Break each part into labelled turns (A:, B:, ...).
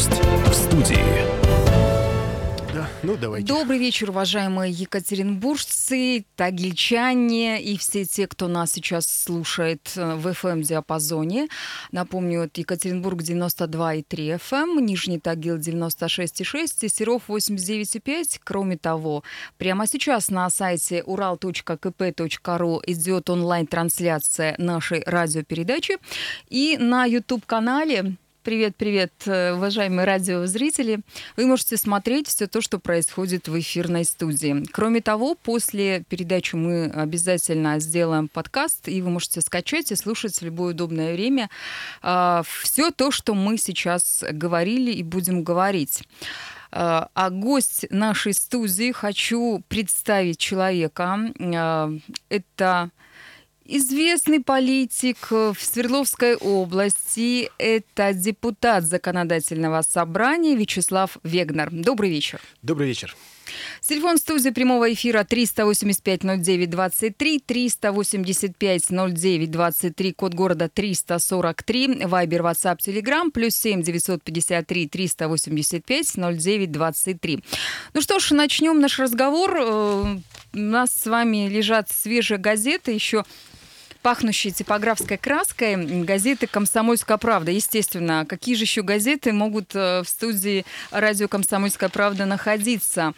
A: Гость в студии.
B: Ну, давайте.
C: Добрый вечер, уважаемые екатеринбуржцы, тагильчане и все те, кто нас сейчас слушает э, в FM-диапазоне. Напомню, это Екатеринбург 92,3 FM, Нижний Тагил 96,6 и Серов 89,5. Кроме того, прямо сейчас на сайте ural.kp.ru идет онлайн-трансляция нашей радиопередачи. И на YouTube-канале Привет, привет, э, уважаемые радиозрители. Вы можете смотреть все то, что происходит в эфирной студии. Кроме того, после передачи мы обязательно сделаем подкаст, и вы можете скачать и слушать в любое удобное время э, все то, что мы сейчас говорили и будем говорить. Э, а гость нашей студии хочу представить человека. Это Известный политик в Свердловской области – это депутат законодательного собрания Вячеслав Вегнер. Добрый вечер.
B: Добрый вечер.
C: Телефон студии прямого эфира 385-09-23, 385-09-23, код города 343, вайбер, ватсап, телеграм, плюс 7 953 385 09 23. Ну что ж, начнем наш разговор. Э, у нас с вами лежат свежие газеты, еще пахнущей типографской краской газеты «Комсомольская правда». Естественно, какие же еще газеты могут э, в студии радио «Комсомольская правда» находиться?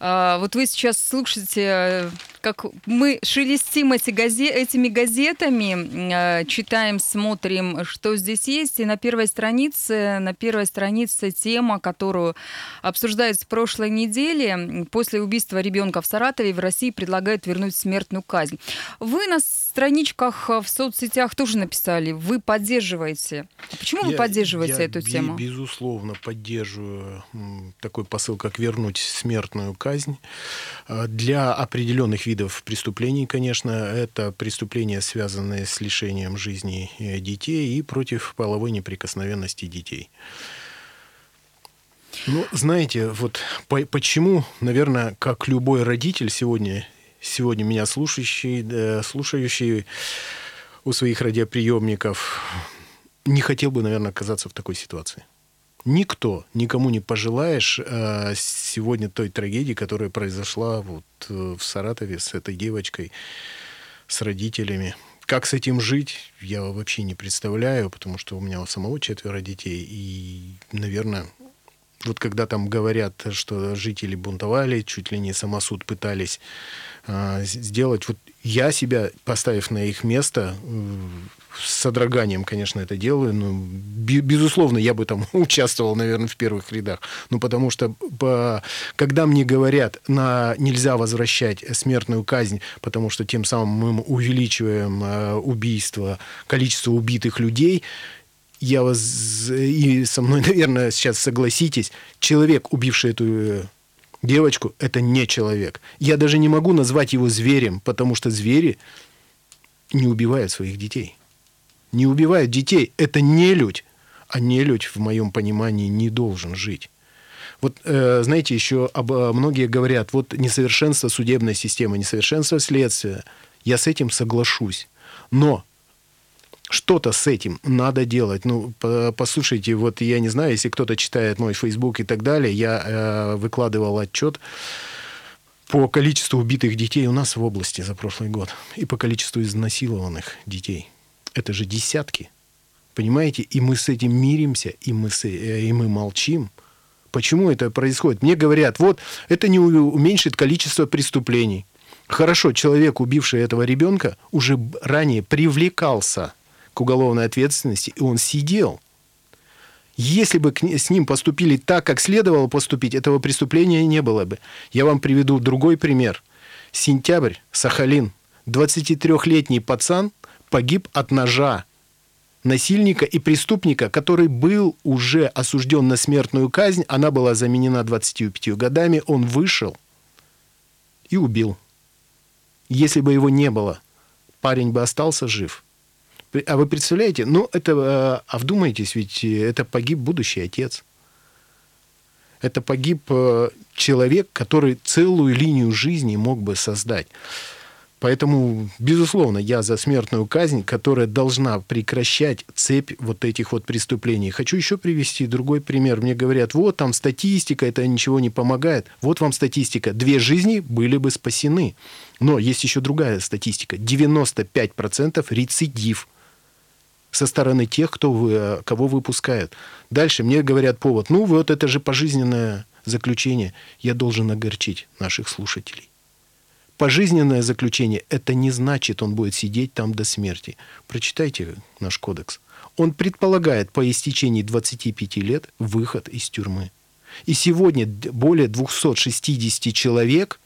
C: А, вот вы сейчас слушаете э, как мы шелестим эти газе этими газетами, э, читаем, смотрим, что здесь есть. И на первой странице, на первой странице тема, которую обсуждают с прошлой недели. После убийства ребенка в Саратове в России предлагают вернуть смертную казнь. Вы на страничках в соцсетях тоже написали, вы поддерживаете. А почему я, вы поддерживаете
B: я
C: эту тему?
B: безусловно, поддерживаю такой посыл, как вернуть смертную казнь э, для определенных видов видов преступлений, конечно, это преступления, связанные с лишением жизни э, детей и против половой неприкосновенности детей. Ну, знаете, вот по почему, наверное, как любой родитель сегодня, сегодня меня слушающий, э, слушающий у своих радиоприемников, не хотел бы, наверное, оказаться в такой ситуации никто, никому не пожелаешь э, сегодня той трагедии, которая произошла вот э, в Саратове с этой девочкой, с родителями. Как с этим жить, я вообще не представляю, потому что у меня у самого четверо детей. И, наверное, вот когда там говорят, что жители бунтовали, чуть ли не самосуд пытались э, сделать, вот я себя, поставив на их место, с содроганием, конечно, это делаю, но, безусловно, я бы там участвовал, наверное, в первых рядах. Ну, потому что, когда мне говорят, на, нельзя возвращать смертную казнь, потому что тем самым мы увеличиваем э, убийство, количество убитых людей, я вас и со мной, наверное, сейчас согласитесь, человек, убивший эту э, девочку, это не человек. Я даже не могу назвать его зверем, потому что звери не убивают своих детей не убивают детей. Это не людь. А не людь, в моем понимании, не должен жить. Вот, э, знаете, еще об, э, многие говорят, вот несовершенство судебной системы, несовершенство следствия. Я с этим соглашусь. Но что-то с этим надо делать. Ну, послушайте, вот я не знаю, если кто-то читает мой Facebook и так далее, я э, выкладывал отчет по количеству убитых детей у нас в области за прошлый год и по количеству изнасилованных детей это же десятки. Понимаете? И мы с этим миримся, и мы, с, э, и мы молчим. Почему это происходит? Мне говорят, вот, это не уменьшит количество преступлений. Хорошо, человек, убивший этого ребенка, уже ранее привлекался к уголовной ответственности, и он сидел. Если бы с ним поступили так, как следовало поступить, этого преступления не было бы. Я вам приведу другой пример. Сентябрь, Сахалин. 23-летний пацан – погиб от ножа насильника и преступника, который был уже осужден на смертную казнь. Она была заменена 25 годами. Он вышел и убил. Если бы его не было, парень бы остался жив. А вы представляете, ну это, э, а вдумайтесь, ведь это погиб будущий отец. Это погиб э, человек, который целую линию жизни мог бы создать. Поэтому, безусловно, я за смертную казнь, которая должна прекращать цепь вот этих вот преступлений. Хочу еще привести другой пример. Мне говорят, вот там статистика, это ничего не помогает. Вот вам статистика. Две жизни были бы спасены. Но есть еще другая статистика. 95% рецидив со стороны тех, кто вы, кого выпускают. Дальше мне говорят повод, ну вот это же пожизненное заключение. Я должен огорчить наших слушателей. Пожизненное заключение – это не значит, он будет сидеть там до смерти. Прочитайте наш кодекс. Он предполагает по истечении 25 лет выход из тюрьмы. И сегодня более 260 человек,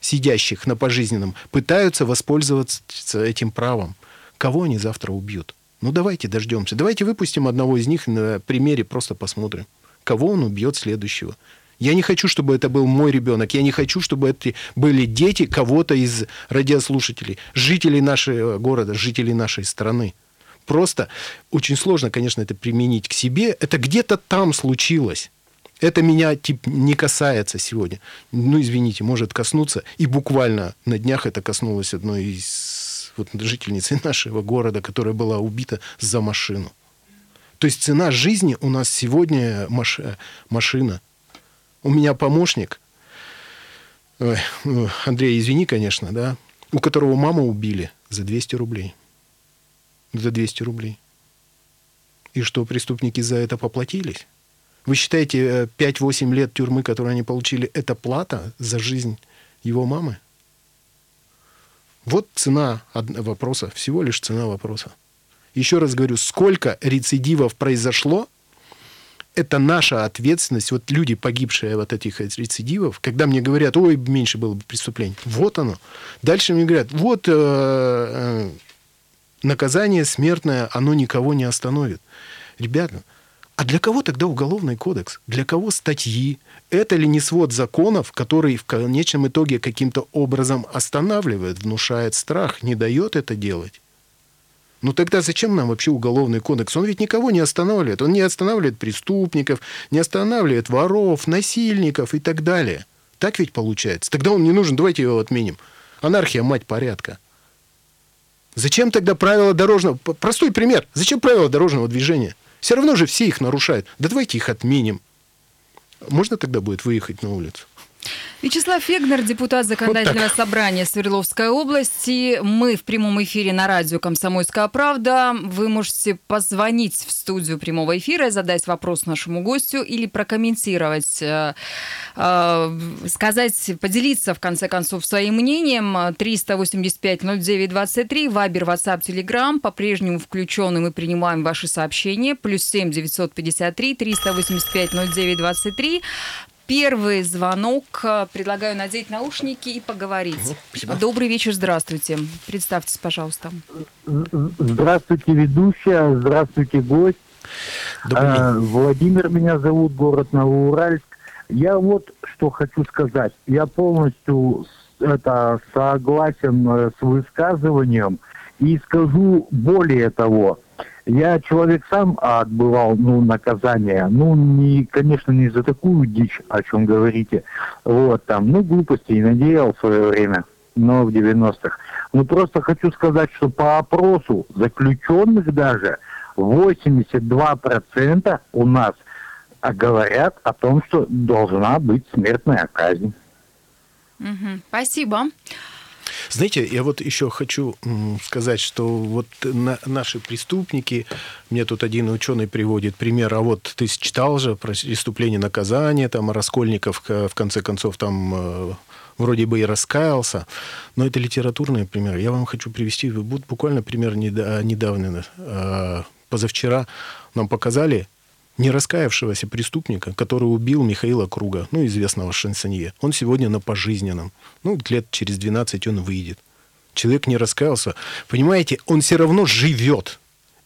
B: сидящих на пожизненном, пытаются воспользоваться этим правом. Кого они завтра убьют? Ну давайте дождемся. Давайте выпустим одного из них на примере, просто посмотрим, кого он убьет следующего. Я не хочу, чтобы это был мой ребенок. Я не хочу, чтобы это были дети кого-то из радиослушателей, жителей нашего города, жителей нашей страны. Просто очень сложно, конечно, это применить к себе. Это где-то там случилось. Это меня тип, не касается сегодня. Ну, извините, может коснуться. И буквально на днях это коснулось одной из вот, жительницы нашего города, которая была убита за машину. То есть цена жизни у нас сегодня маш... машина. У меня помощник, ой, ну, Андрей, извини, конечно, да, у которого маму убили за 200 рублей. За 200 рублей. И что, преступники за это поплатились? Вы считаете, 5-8 э, лет тюрьмы, которые они получили, это плата за жизнь его мамы? Вот цена вопроса, всего лишь цена вопроса. Еще раз говорю, сколько рецидивов произошло это наша ответственность. Вот люди, погибшие от этих рецидивов, когда мне говорят, ой, меньше было бы преступлений. Вот оно. Дальше мне говорят, вот э, э, наказание смертное, оно никого не остановит. Ребята, а для кого тогда уголовный кодекс? Для кого статьи? Это ли не свод законов, который в конечном итоге каким-то образом останавливает, внушает страх, не дает это делать? Ну тогда зачем нам вообще уголовный кодекс? Он ведь никого не останавливает. Он не останавливает преступников, не останавливает воров, насильников и так далее. Так ведь получается. Тогда он не нужен, давайте его отменим. Анархия – мать порядка. Зачем тогда правила дорожного... Простой пример. Зачем правила дорожного движения? Все равно же все их нарушают. Да давайте их отменим. Можно тогда будет выехать на улицу?
C: Вячеслав Фегнер, депутат Законодательного вот собрания Свердловской области. Мы в прямом эфире на радио «Комсомольская правда». Вы можете позвонить в студию прямого эфира, задать вопрос нашему гостю или прокомментировать, э, э, сказать, поделиться, в конце концов, своим мнением. 385-09-23, Вайбер, WhatsApp, Telegram. По-прежнему включены мы принимаем ваши сообщения. Плюс 7 953 385 09 23. Первый звонок. Предлагаю надеть наушники и поговорить. Спасибо. Добрый вечер, здравствуйте. Представьтесь, пожалуйста.
A: Здравствуйте, ведущая. Здравствуйте, гость. А, Владимир меня зовут, город Новоуральск. Я вот что хочу сказать. Я полностью это согласен э, с высказыванием и скажу более того. Я человек сам отбывал ну, наказание. Ну, не, конечно, не за такую дичь, о чем говорите. Вот там, ну, глупости и надеял в свое время, но в 90-х. Ну, просто хочу сказать, что по опросу заключенных даже 82% у нас говорят о том, что должна быть смертная казнь.
C: Угу, спасибо.
B: Знаете, я вот еще хочу сказать, что вот на, наши преступники, мне тут один ученый приводит пример, а вот ты читал же про преступление наказания, там, Раскольников, в конце концов, там э, вроде бы и раскаялся, но это литературный пример. Я вам хочу привести буквально пример недавно, э, позавчера нам показали не раскаявшегося преступника, который убил Михаила Круга, ну, известного шансонье. Он сегодня на пожизненном. Ну, лет через 12 он выйдет. Человек не раскаялся. Понимаете, он все равно живет.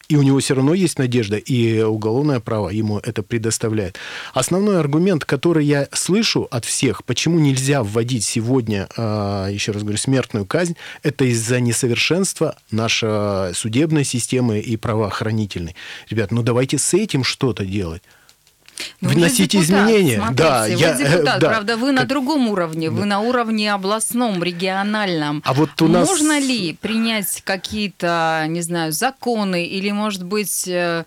B: И у него все равно есть надежда, и уголовное право ему это предоставляет. Основной аргумент, который я слышу от всех, почему нельзя вводить сегодня, а, еще раз говорю, смертную казнь, это из-за несовершенства нашей судебной системы и правоохранительной. Ребят, ну давайте с этим что-то делать.
C: Ну,
B: вносить
C: депутат,
B: изменения.
C: Смотрите,
B: да,
C: вы
B: я,
C: депутат,
B: да.
C: правда, вы на другом уровне, вы на уровне областном, региональном.
B: А вот у нас...
C: Можно ли принять какие-то, не знаю, законы или, может быть, э,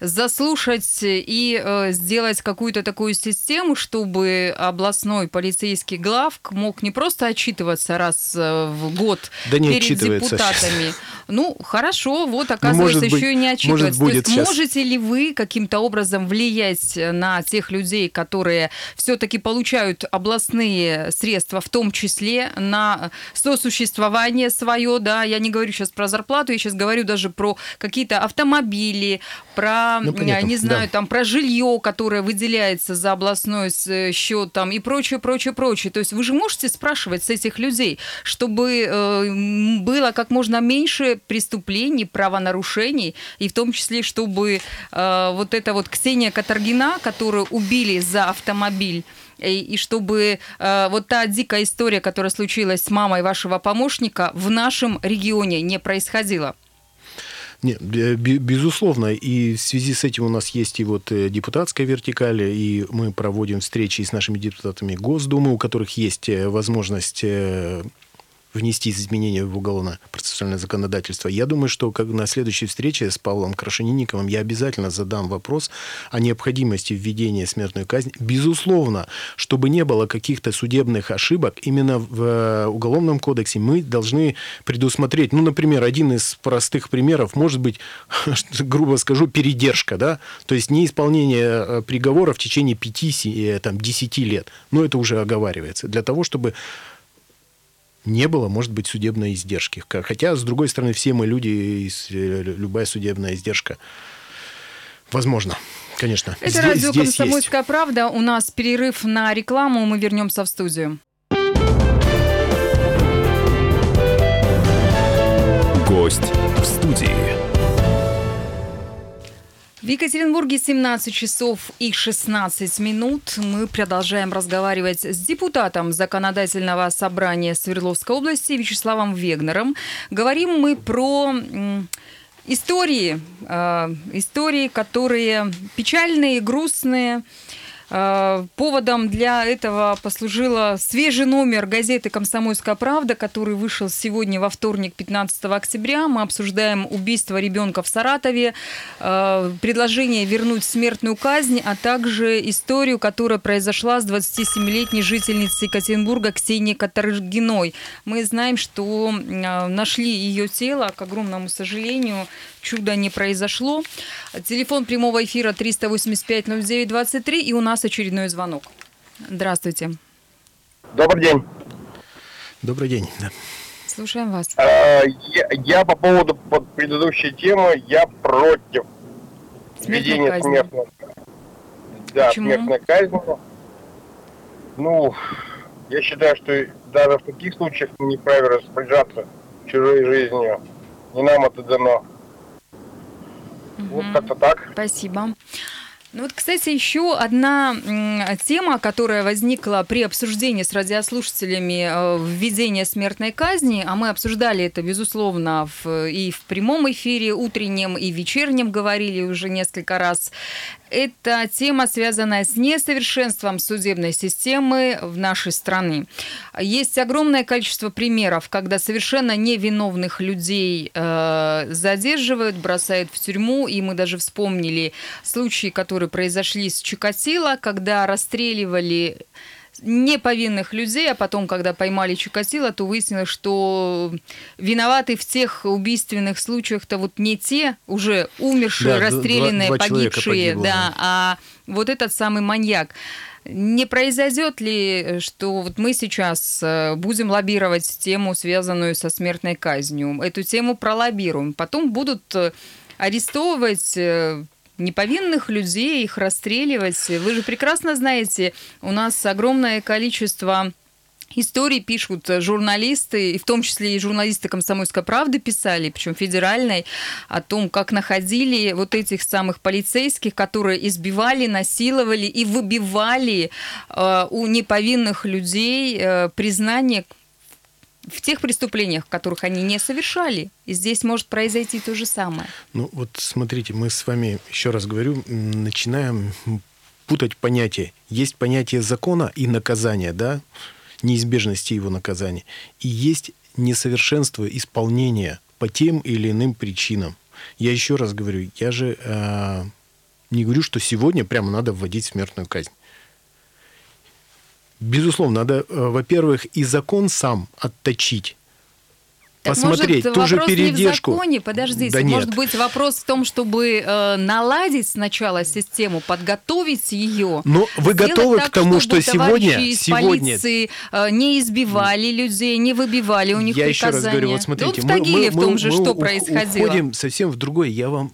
C: заслушать и э, сделать какую-то такую систему, чтобы областной полицейский главк мог не просто отчитываться раз э, в год
B: да не
C: перед депутатами.
B: Сейчас.
C: Ну, хорошо, вот, оказывается,
B: ну,
C: еще
B: быть,
C: и не отчитываться.
B: Может, будет
C: То есть,
B: сейчас.
C: можете ли вы каким-то образом влиять на тех людей, которые все-таки получают областные средства, в том числе на сосуществование свое, да, я не говорю сейчас про зарплату, я сейчас говорю даже про какие-то автомобили, про,
B: ну, понятно,
C: не знаю,
B: да.
C: там, про жилье, которое выделяется за областной счет, там, и прочее, прочее, прочее. То есть вы же можете спрашивать с этих людей, чтобы э, было как можно меньше преступлений, правонарушений, и в том числе, чтобы э, вот эта вот Ксения Катаргина, которую убили за автомобиль, и, и чтобы э, вот та дикая история, которая случилась с мамой вашего помощника, в нашем регионе не происходила.
B: Нет, безусловно, и в связи с этим у нас есть и вот э, депутатская вертикаль, и мы проводим встречи с нашими депутатами Госдумы, у которых есть э, возможность внести изменения в уголовно-процессуальное законодательство. Я думаю, что как на следующей встрече с Павлом Крашенинниковым я обязательно задам вопрос о необходимости введения смертной казни. Безусловно, чтобы не было каких-то судебных ошибок, именно в э, Уголовном кодексе мы должны предусмотреть, ну, например, один из простых примеров может быть, грубо скажу, передержка, да, то есть неисполнение э, приговора в течение 5-10 э, лет. Но это уже оговаривается. Для того, чтобы не было, может быть, судебной издержки. Хотя, с другой стороны, все мы люди, и любая судебная издержка возможно. Конечно.
C: Это здесь, радио здесь «Комсомольская есть. правда». У нас перерыв на рекламу. Мы вернемся в студию.
D: Гость в студии.
C: В Екатеринбурге 17 часов и 16 минут. Мы продолжаем разговаривать с депутатом Законодательного собрания Свердловской области Вячеславом Вегнером. Говорим мы про истории, э, истории, которые печальные, грустные, поводом для этого послужила свежий номер газеты «Комсомольская правда», который вышел сегодня во вторник, 15 октября. Мы обсуждаем убийство ребенка в Саратове, э, предложение вернуть смертную казнь, а также историю, которая произошла с 27-летней жительницей Екатеринбурга Ксенией Катаргиной. Мы знаем, что э, нашли ее тело, к огромному сожалению, чудо не произошло. Телефон прямого эфира 385-09-23, и у нас очередной звонок. Здравствуйте.
E: Добрый день.
B: Добрый день. Да.
C: Слушаем вас.
E: А, я, я по поводу под предыдущей темы, я против введения смертной да,
C: Почему?
E: смертной казни. Ну, я считаю, что даже в таких случаях не вправе распоряжаться чужой жизнью. Не нам это дано.
C: Угу.
E: Вот как-то так.
C: Спасибо. Ну вот, кстати, еще одна тема, которая возникла при обсуждении с радиослушателями э, введения смертной казни, а мы обсуждали это, безусловно, в, и в прямом эфире утреннем, и вечернем говорили уже несколько раз, это тема, связанная с несовершенством судебной системы в нашей стране. Есть огромное количество примеров, когда совершенно невиновных людей э, задерживают, бросают в тюрьму, и мы даже вспомнили случаи, которые произошли с Чикатило, когда расстреливали неповинных людей, а потом, когда поймали Чикатило, то выяснилось, что виноваты в тех убийственных случаях-то вот не те уже умершие, да, расстрелянные, два, два погибшие, погибло, да, да, а вот этот самый маньяк. Не произойдет ли, что вот мы сейчас э, будем лоббировать тему, связанную со смертной казнью, эту тему пролоббируем, потом будут э, арестовывать э, неповинных людей, их расстреливать. Вы же прекрасно знаете, у нас огромное количество Истории пишут журналисты, и в том числе и журналисты «Комсомольской правды» писали, причем федеральной, о том, как находили вот этих самых полицейских, которые избивали, насиловали и выбивали э, у неповинных людей э, признание в тех преступлениях, которых они не совершали. Здесь может произойти то же самое.
B: Ну вот смотрите, мы с вами, еще раз говорю, начинаем путать понятия. Есть понятие закона и наказания, да, неизбежности его наказания. И есть несовершенство исполнения по тем или иным причинам. Я еще раз говорю, я же э, не говорю, что сегодня прямо надо вводить смертную казнь. Безусловно, надо, э, во-первых, и закон сам отточить так посмотреть
C: может,
B: ту же
C: передержку. Не в законе, подождите, да может нет. быть вопрос в том, чтобы э, наладить сначала систему, подготовить ее.
B: Но вы готовы так, к тому, что сегодня,
C: из
B: сегодня
C: полиции э, не избивали людей, не выбивали у них
B: Я
C: приказания.
B: еще раз говорю, вот смотрите,
C: вот в Тагиле
B: мы,
C: в том же
B: мы,
C: что
B: мы
C: происходило.
B: Уходим совсем в другое. Я вам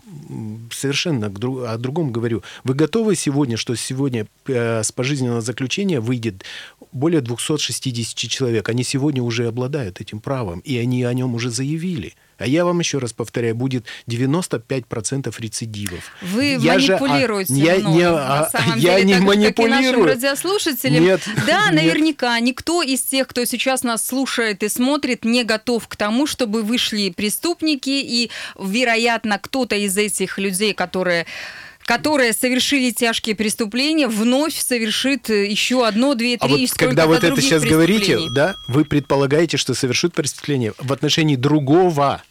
B: совершенно о другом говорю. Вы готовы сегодня, что сегодня э, с пожизненного заключения выйдет более 260 человек. Они сегодня уже обладают этим правом, и они о нем уже заявили. А я вам еще раз повторяю, будет 95% рецидивов.
C: Вы я манипулируете
B: же, а, я, не,
C: на
B: а,
C: самом
B: я
C: деле,
B: не
C: так,
B: манипулирую.
C: Как и нашим радиослушателям.
B: Нет,
C: да,
B: нет.
C: наверняка никто из тех, кто сейчас нас слушает и смотрит, не готов к тому, чтобы вышли преступники, и, вероятно, кто-то из этих людей, которые которые совершили тяжкие преступления, вновь совершит еще одно, две, три,
B: а вот когда вот это сейчас говорите, да, вы предполагаете, что совершит преступление в отношении другого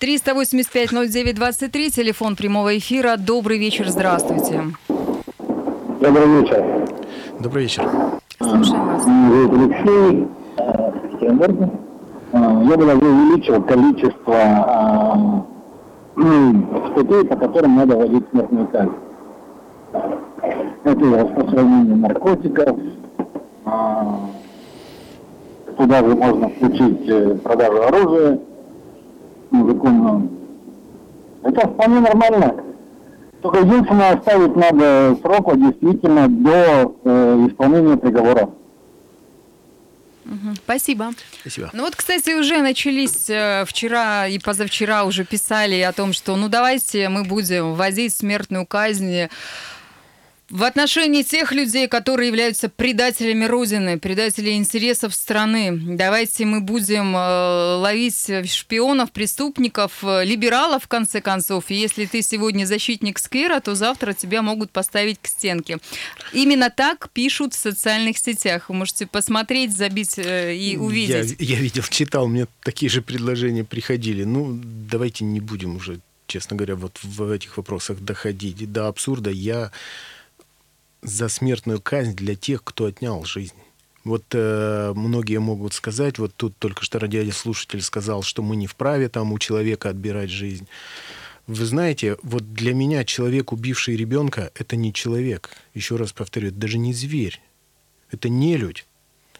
C: 385-09-23, телефон прямого эфира. Добрый вечер, здравствуйте.
F: Добрый вечер.
B: Добрый вечер.
C: Слушаем вас.
F: Алексей, Екатеринбург. Я бы даже увеличил количество статей, по которым надо вводить смертную казнь. Это распространение наркотиков, туда же можно включить э, продажу оружия незаконную. Это вполне нормально. Только единственное, оставить надо срок действительно до э, исполнения приговора.
C: Спасибо. Спасибо. Ну вот, кстати, уже начались э, вчера и позавчера уже писали о том, что ну давайте мы будем вводить смертную казнь в отношении тех людей, которые являются предателями Родины, предателями интересов страны. Давайте мы будем э, ловить шпионов, преступников, э, либералов, в конце концов. И если ты сегодня защитник сквера, то завтра тебя могут поставить к стенке. Именно так пишут в социальных сетях. Вы можете посмотреть, забить э, и увидеть.
B: Я, я видел, читал, мне такие же предложения приходили. Ну, давайте не будем уже, честно говоря, вот в этих вопросах доходить до абсурда. Я за смертную казнь для тех, кто отнял жизнь. Вот э, многие могут сказать, вот тут только что радиослушатель сказал, что мы не вправе там у человека отбирать жизнь. Вы знаете, вот для меня человек, убивший ребенка, это не человек. Еще раз повторю, это даже не зверь. Это не людь.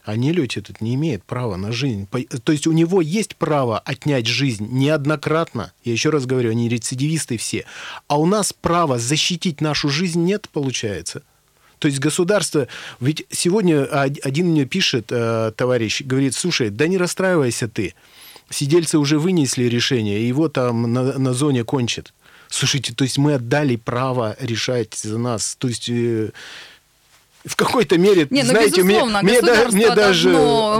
B: А не людь этот не имеет права на жизнь. То есть у него есть право отнять жизнь неоднократно. Я еще раз говорю, они рецидивисты все. А у нас права защитить нашу жизнь нет, получается. То есть государство... Ведь сегодня один мне пишет, э, товарищ, говорит, слушай, да не расстраивайся ты. Сидельцы уже вынесли решение, его там на, на зоне кончат. Слушайте, то есть мы отдали право решать за нас. То есть э, в какой-то мере,
C: Не, ну,
B: знаете, мне, мне, да, мне даже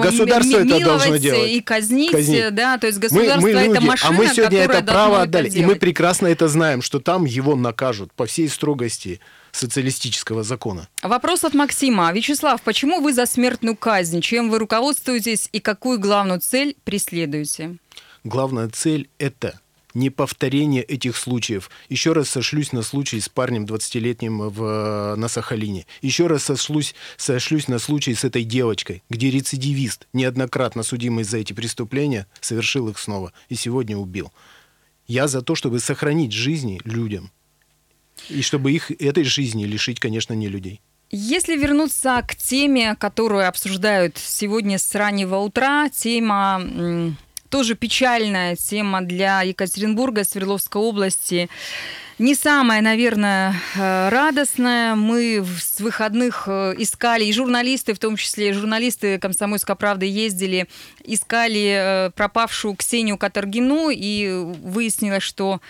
B: государство это должно делать.
C: и казнить, казнить, да, то есть государство мы, мы люди, это машина,
B: А мы сегодня это право отдали,
C: это
B: и мы прекрасно это знаем, что там его накажут по всей строгости социалистического закона.
C: Вопрос от Максима. Вячеслав, почему вы за смертную казнь? Чем вы руководствуетесь и какую главную цель преследуете?
B: Главная цель – это не повторение этих случаев. Еще раз сошлюсь на случай с парнем 20-летним в, на Сахалине. Еще раз сошлюсь, сошлюсь на случай с этой девочкой, где рецидивист, неоднократно судимый за эти преступления, совершил их снова и сегодня убил. Я за то, чтобы сохранить жизни людям – и чтобы их этой жизни лишить, конечно, не людей.
C: Если вернуться к теме, которую обсуждают сегодня с раннего утра, тема тоже печальная тема для Екатеринбурга, Свердловской области. Не самая, наверное, э, радостная. Мы с выходных э, искали, и журналисты, в том числе журналисты «Комсомольской правды» ездили, искали э, пропавшую Ксению Катаргину, и выяснилось, что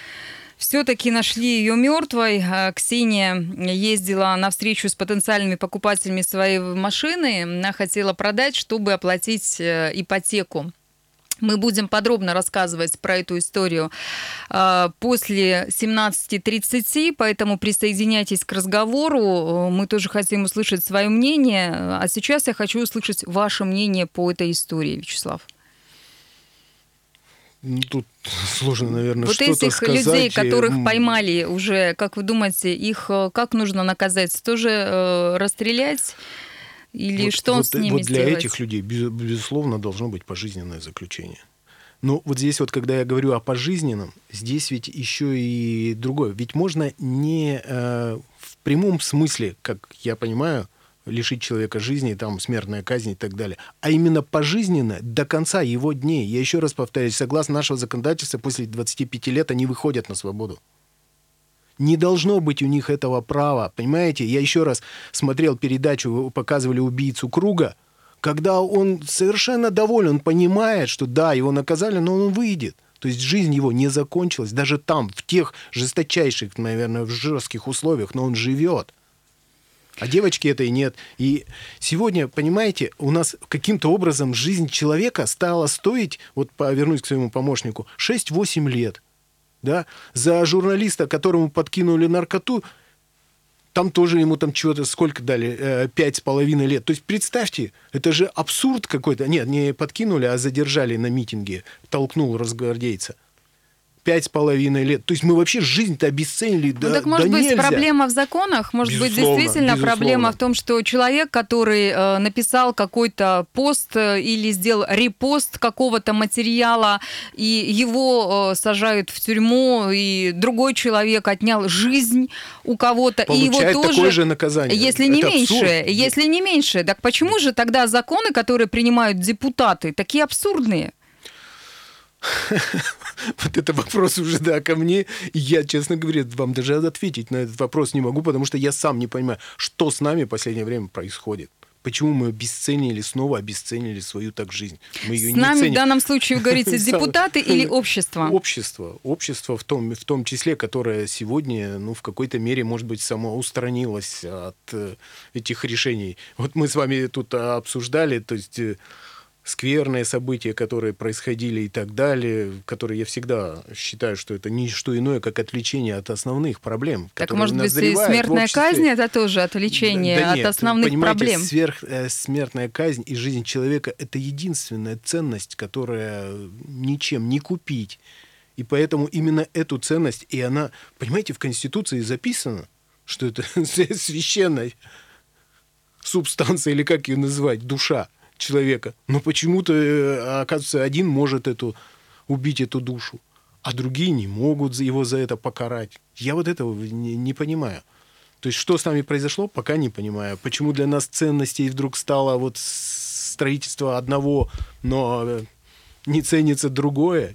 C: все-таки нашли ее мертвой. А, Ксения ездила на встречу с потенциальными покупателями своей машины. Она хотела продать, чтобы оплатить э, ипотеку. Мы будем подробно рассказывать про эту историю э, после 17.30, поэтому присоединяйтесь к разговору. Мы тоже хотим услышать свое мнение. А сейчас я хочу услышать ваше мнение по этой истории, Вячеслав.
B: Ну, тут сложно, наверное,
C: вот
B: что-то
C: этих
B: сказать.
C: людей, которых поймали уже, как вы думаете, их э, как нужно наказать? Тоже э, расстрелять? Или
B: вот,
C: что
B: вот,
C: с ними
B: вот для
C: сделать?
B: этих людей, безусловно, должно быть пожизненное заключение. Но вот здесь вот, когда я говорю о пожизненном, здесь ведь еще и другое. Ведь можно не э, в прямом смысле, как я понимаю, лишить человека жизни, там, смертная казнь и так далее, а именно пожизненно до конца его дней. Я еще раз повторяю, согласно нашего законодательства, после 25 лет они выходят на свободу. Не должно быть у них этого права. Понимаете, я еще раз смотрел передачу, показывали убийцу круга, когда он совершенно доволен, он понимает, что да, его наказали, но он выйдет. То есть жизнь его не закончилась. Даже там, в тех жесточайших, наверное, в жестких условиях, но он живет. А девочки этой нет. И сегодня, понимаете, у нас каким-то образом жизнь человека стала стоить, вот вернусь к своему помощнику, 6-8 лет да, за журналиста, которому подкинули наркоту, там тоже ему там чего-то сколько дали, э, пять с половиной лет. То есть представьте, это же абсурд какой-то. Нет, не подкинули, а задержали на митинге, толкнул разгвардейца пять с половиной лет. То есть мы вообще жизнь-то обесценили.
C: Ну, да, так может
B: да
C: быть
B: нельзя.
C: проблема в законах, может
B: безусловно,
C: быть действительно
B: безусловно.
C: проблема в том, что человек, который э, написал какой-то пост э, или сделал репост какого-то материала, и его э, сажают в тюрьму, и другой человек отнял жизнь у кого-то, и его тоже...
B: такое же наказание.
C: Если не
B: Это
C: меньше,
B: абсурд.
C: если не меньше, так почему же тогда законы, которые принимают депутаты, такие абсурдные?
B: Вот это вопрос уже, да, ко мне. Я, честно говоря, вам даже ответить на этот вопрос не могу, потому что я сам не понимаю, что с нами в последнее время происходит. Почему мы обесценили, снова обесценили свою так жизнь? Мы ее
C: С
B: не
C: нами
B: ценим.
C: в данном случае, вы говорите, депутаты или общество?
B: Общество. Общество в том, в том числе, которое сегодня, ну, в какой-то мере, может быть, само устранилось от э, этих решений. Вот мы с вами тут обсуждали, то есть... скверные события, которые происходили и так далее, которые я всегда считаю, что это не что иное, как отвлечение от основных проблем.
C: Так, может быть, и смертная казнь это тоже отвлечение
B: Да- да
C: от
B: нет,
C: основных
B: понимаете,
C: проблем?
B: Сверх, э, смертная казнь и жизнь человека – это единственная ценность, которая ничем не купить. И поэтому именно эту ценность, и она, понимаете, в Конституции записано, что это священная субстанция, или как ее называть, душа человека. Но почему-то, э, оказывается, один может эту, убить эту душу, а другие не могут его за это покарать. Я вот этого не, не понимаю. То есть, что с нами произошло, пока не понимаю. Почему для нас ценностей вдруг стало вот строительство одного, но э, не ценится другое?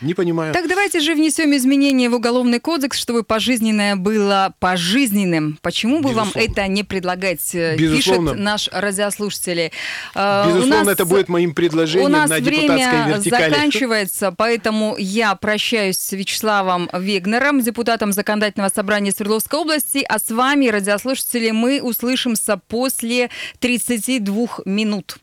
B: Не понимаю.
C: Так давайте же внесем изменения в уголовный кодекс, чтобы пожизненное было пожизненным. Почему бы вам
B: Безусловно.
C: это не предлагать, э,
B: Безусловно.
C: пишет наш радиослушатель. Э, у
B: Безусловно,
C: нас-
B: это будет моим предложением
C: У нас
B: на депутатской
C: время
B: вертикали.
C: заканчивается, поэтому я прощаюсь с Вячеславом Вегнером, депутатом Законодательного собрания Свердловской области, а с вами, радиослушатели, мы услышимся после 32 минут.